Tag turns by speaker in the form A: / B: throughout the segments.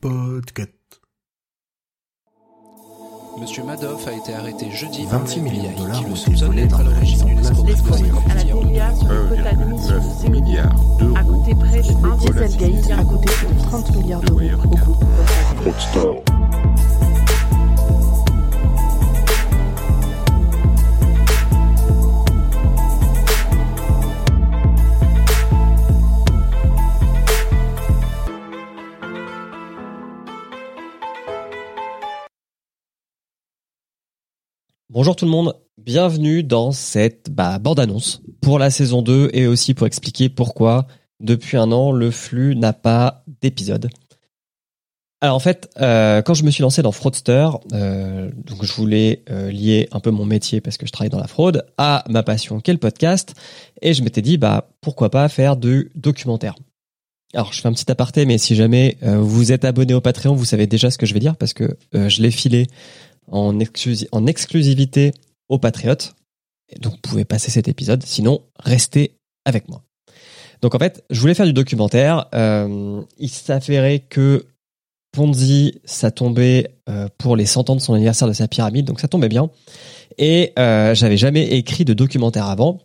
A: Podcast.
B: Monsieur Madoff a été arrêté jeudi
A: 26
B: par le
A: millions de dollars
B: qui
A: ont
B: le
A: été volés
B: d'être
A: dans
B: à
A: la région de
C: à la
B: de
C: DIA sur le quota d'émission de
D: 1,9
C: ces
D: milliards
C: a
D: d'euros
C: coûté près de 1
D: pour la
C: Dieselgate a coûté plus de 30 milliards d'euros. Au groupe
E: Bonjour tout le monde, bienvenue dans cette bah, bande-annonce pour la saison 2 et aussi pour expliquer pourquoi depuis un an le flux n'a pas d'épisode. Alors en fait, euh, quand je me suis lancé dans Fraudster, euh, je voulais euh, lier un peu mon métier parce que je travaille dans la fraude à ma passion qui est le podcast et je m'étais dit bah pourquoi pas faire du documentaire. Alors je fais un petit aparté mais si jamais vous êtes abonné au Patreon, vous savez déjà ce que je vais dire parce que je l'ai filé en, exclusi- en exclusivité aux Patriotes. Donc, vous pouvez passer cet épisode. Sinon, restez avec moi. Donc, en fait, je voulais faire du documentaire. Euh, il s'avérait que Ponzi, ça tombait euh, pour les 100 ans de son anniversaire de sa pyramide. Donc, ça tombait bien. Et euh, j'avais jamais écrit de documentaire avant.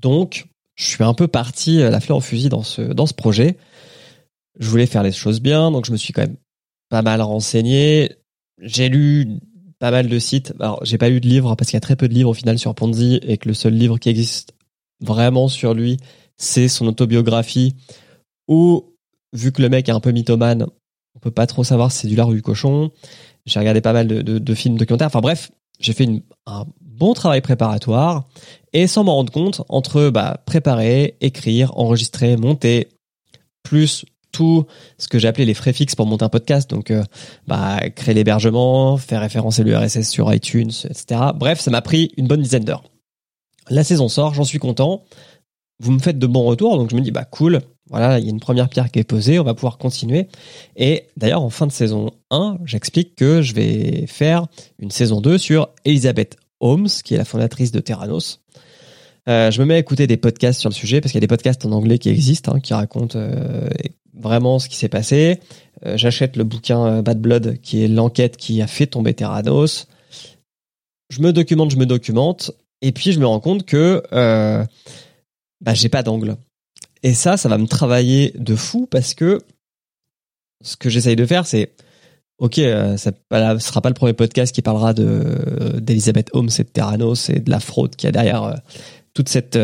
E: Donc, je suis un peu parti la fleur au fusil dans ce, dans ce projet. Je voulais faire les choses bien. Donc, je me suis quand même pas mal renseigné j'ai lu pas mal de sites. Alors, j'ai pas lu de livres parce qu'il y a très peu de livres au final sur Ponzi et que le seul livre qui existe vraiment sur lui, c'est son autobiographie. Ou, vu que le mec est un peu mythomane, on peut pas trop savoir si c'est du lard ou du cochon. J'ai regardé pas mal de, de- films documentaires. Enfin bref, j'ai fait une- un bon travail préparatoire et sans m'en rendre compte, entre bah, préparer, écrire, enregistrer, monter, plus ce que j'ai appelé les frais fixes pour monter un podcast, donc euh, bah, créer l'hébergement, faire référencer le RSS sur iTunes, etc. Bref, ça m'a pris une bonne dizaine d'heures. La saison sort, j'en suis content. Vous me faites de bons retours, donc je me dis bah cool. Voilà, il y a une première pierre qui est posée, on va pouvoir continuer. Et d'ailleurs, en fin de saison 1, j'explique que je vais faire une saison 2 sur Elizabeth Holmes, qui est la fondatrice de Terranos. Euh, je me mets à écouter des podcasts sur le sujet parce qu'il y a des podcasts en anglais qui existent, hein, qui racontent euh, vraiment ce qui s'est passé. Euh, J'achète le bouquin euh, Bad Blood, qui est l'enquête qui a fait tomber Terranos. Je me documente, je me documente, et puis je me rends compte que euh, bah, j'ai pas d'angle. Et ça, ça va me travailler de fou parce que ce que j'essaye de faire, c'est ok, euh, ça ne sera pas le premier podcast qui parlera de d'Elizabeth Holmes et de Terranos et de la fraude qu'il y a derrière toute cette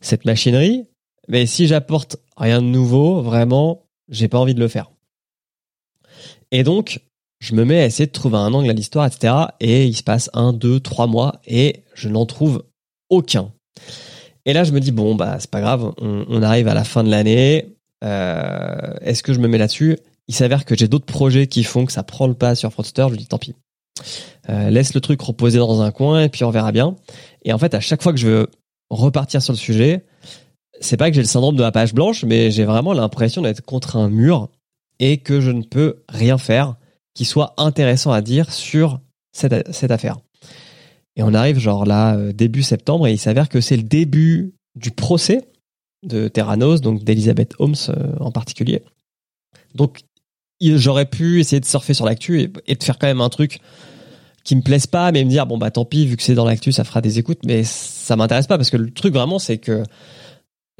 E: cette machinerie. Mais si j'apporte rien de nouveau, vraiment, j'ai pas envie de le faire. Et donc, je me mets à essayer de trouver un angle à l'histoire, etc. Et il se passe un, deux, trois mois et je n'en trouve aucun. Et là, je me dis bon, bah c'est pas grave, on, arrive à la fin de l'année. Euh, Est-ce que je me mets là-dessus? Il s'avère que j'ai d'autres projets qui font que ça prend le pas sur Fraudster. Je me dis tant pis. Euh, laisse le truc reposer dans un coin et puis on verra bien. Et en fait, à chaque fois que je veux repartir sur le sujet, c'est pas que j'ai le syndrome de la page blanche, mais j'ai vraiment l'impression d'être contre un mur et que je ne peux rien faire qui soit intéressant à dire sur cette, cette affaire. Et on arrive genre là, euh, début septembre, et il s'avère que c'est le début du procès de Terranos, donc d'Elizabeth Holmes euh, en particulier. Donc j'aurais pu essayer de surfer sur l'actu et, et de faire quand même un truc qui me plaise pas, mais me dire bon bah tant pis, vu que c'est dans l'actu, ça fera des écoutes, mais ça m'intéresse pas parce que le truc vraiment c'est que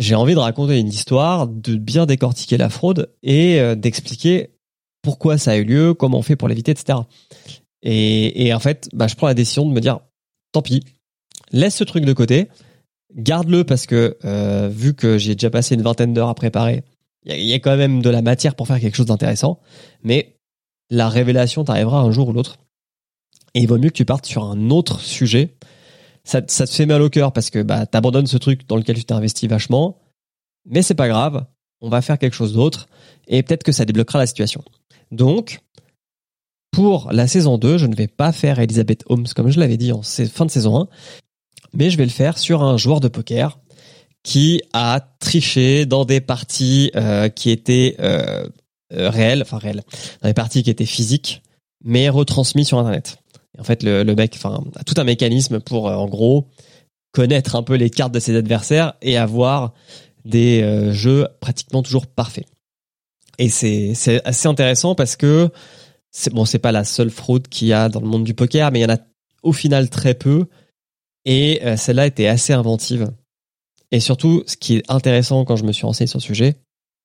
E: j'ai envie de raconter une histoire, de bien décortiquer la fraude et euh, d'expliquer pourquoi ça a eu lieu, comment on fait pour l'éviter, etc. Et, et en fait, bah, je prends la décision de me dire, tant pis, laisse ce truc de côté, garde-le parce que euh, vu que j'ai déjà passé une vingtaine d'heures à préparer, il y, y a quand même de la matière pour faire quelque chose d'intéressant, mais la révélation t'arrivera un jour ou l'autre. Et il vaut mieux que tu partes sur un autre sujet. Ça, ça te fait mal au cœur parce que bah, t'abandonnes ce truc dans lequel tu t'es investi vachement, mais c'est pas grave, on va faire quelque chose d'autre et peut-être que ça débloquera la situation. Donc, pour la saison 2, je ne vais pas faire Elizabeth Holmes comme je l'avais dit en fin de saison 1, mais je vais le faire sur un joueur de poker qui a triché dans des parties euh, qui étaient euh, euh, réelles, enfin réelles, dans des parties qui étaient physiques, mais retransmises sur Internet. En fait, le, le mec a tout un mécanisme pour, euh, en gros, connaître un peu les cartes de ses adversaires et avoir des euh, jeux pratiquement toujours parfaits. et c'est c'est assez intéressant parce que c'est bon, c'est pas la seule fraude qu'il y a dans le monde du poker, mais il y en a au final très peu. Et euh, celle-là était assez inventive. Et surtout, ce qui est intéressant quand je me suis renseigné sur le sujet,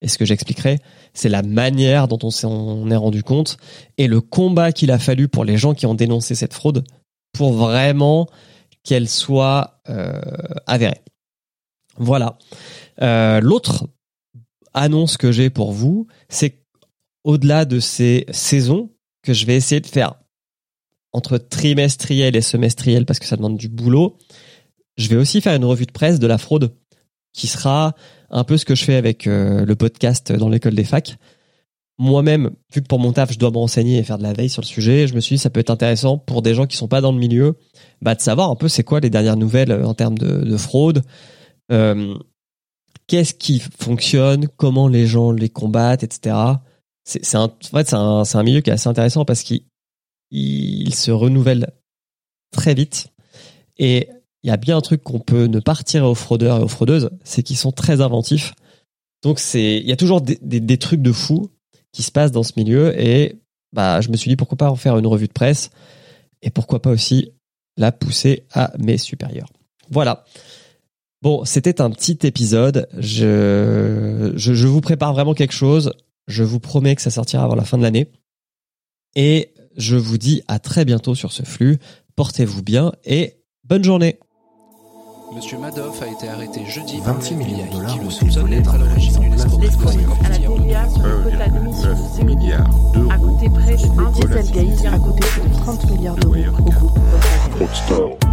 E: et ce que j'expliquerai, c'est la manière dont on s'en est rendu compte et le combat qu'il a fallu pour les gens qui ont dénoncé cette fraude pour vraiment qu'elle soit euh, avérée. Voilà. Euh, L'autre annonce que j'ai pour vous, c'est au-delà de ces saisons que je vais essayer de faire entre trimestriel et semestriel parce que ça demande du boulot. Je vais aussi faire une revue de presse de la fraude qui sera un peu ce que je fais avec euh, le podcast dans l'école des facs. Moi-même, vu que pour mon taf, je dois me renseigner et faire de la veille sur le sujet, je me suis dit ça peut être intéressant pour des gens qui sont pas dans le milieu, bah, de savoir un peu c'est quoi les dernières nouvelles euh, en termes de, de fraude, euh, qu'est-ce qui fonctionne, comment les gens les combattent, etc. C'est, un, en fait, c'est un, milieu qui est assez intéressant parce qu'il il se renouvelle très vite et il y a bien un truc qu'on peut ne pas retirer aux fraudeurs et aux fraudeuses, c'est qu'ils sont très inventifs. Donc c'est, il y a toujours des, trucs de fou qui se passent dans ce milieu et bah je me suis dit pourquoi pas en faire une revue de presse et pourquoi pas aussi la pousser à mes supérieurs. Voilà. Bon, c'était un petit épisode. Je, je vous prépare vraiment quelque chose. Je vous promets que ça sortira avant la fin de l'année. Et je vous dis à très bientôt sur ce flux. Portez-vous bien et bonne journée.
B: Monsieur Madoff a été arrêté jeudi
A: 26
B: par le
A: millions de dollars ont été volés
B: à
A: par la mise en place
C: à la
B: 50 milliards
C: TVA sur le quota d'émission de 6 milliards
D: d'euros.
C: coûté près de
D: Le
C: 1 dieselgate a coûté près de 30 milliards d'euros au groupe Volkswagen.
D: Rockstar.